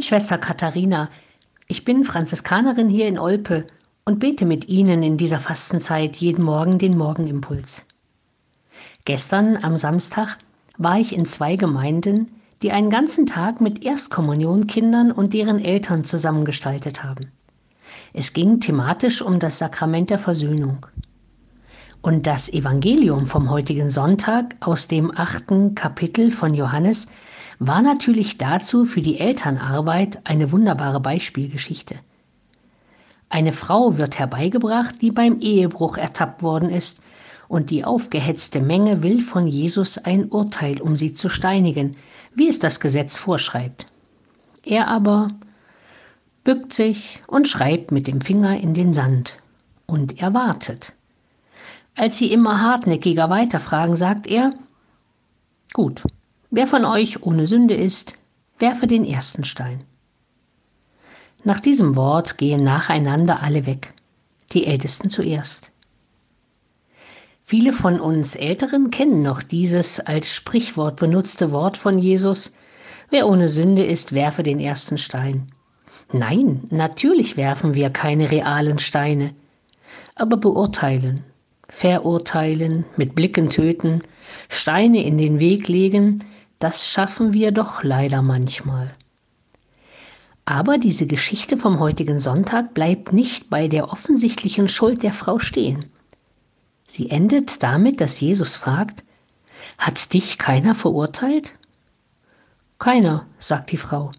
Mitschwester Katharina, ich bin Franziskanerin hier in Olpe und bete mit Ihnen in dieser Fastenzeit jeden Morgen den Morgenimpuls. Gestern am Samstag war ich in zwei Gemeinden, die einen ganzen Tag mit Erstkommunionkindern und deren Eltern zusammengestaltet haben. Es ging thematisch um das Sakrament der Versöhnung. Und das Evangelium vom heutigen Sonntag aus dem achten Kapitel von Johannes war natürlich dazu für die Elternarbeit eine wunderbare Beispielgeschichte. Eine Frau wird herbeigebracht, die beim Ehebruch ertappt worden ist, und die aufgehetzte Menge will von Jesus ein Urteil, um sie zu steinigen, wie es das Gesetz vorschreibt. Er aber bückt sich und schreibt mit dem Finger in den Sand, und er wartet. Als sie immer hartnäckiger weiterfragen, sagt er, Gut, wer von euch ohne Sünde ist, werfe den ersten Stein. Nach diesem Wort gehen nacheinander alle weg, die Ältesten zuerst. Viele von uns Älteren kennen noch dieses als Sprichwort benutzte Wort von Jesus, wer ohne Sünde ist, werfe den ersten Stein. Nein, natürlich werfen wir keine realen Steine, aber beurteilen, verurteilen, mit Blicken töten, Steine in den Weg legen, das schaffen wir doch leider manchmal. Aber diese Geschichte vom heutigen Sonntag bleibt nicht bei der offensichtlichen Schuld der Frau stehen. Sie endet damit, dass Jesus fragt, hat dich keiner verurteilt? Keiner, sagt die Frau.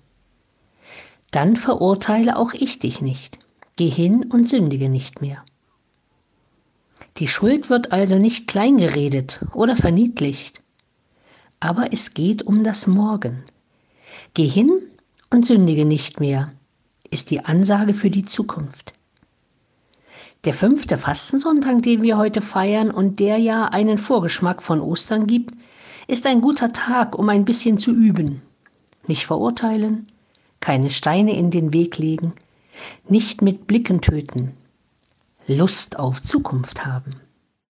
Dann verurteile auch ich dich nicht. Geh hin und sündige nicht mehr. Die Schuld wird also nicht kleingeredet oder verniedlicht, aber es geht um das Morgen. Geh hin und sündige nicht mehr, ist die Ansage für die Zukunft. Der fünfte Fastensonntag, den wir heute feiern und der ja einen Vorgeschmack von Ostern gibt, ist ein guter Tag, um ein bisschen zu üben. Nicht verurteilen, keine Steine in den Weg legen, nicht mit Blicken töten, Lust auf Zukunft haben.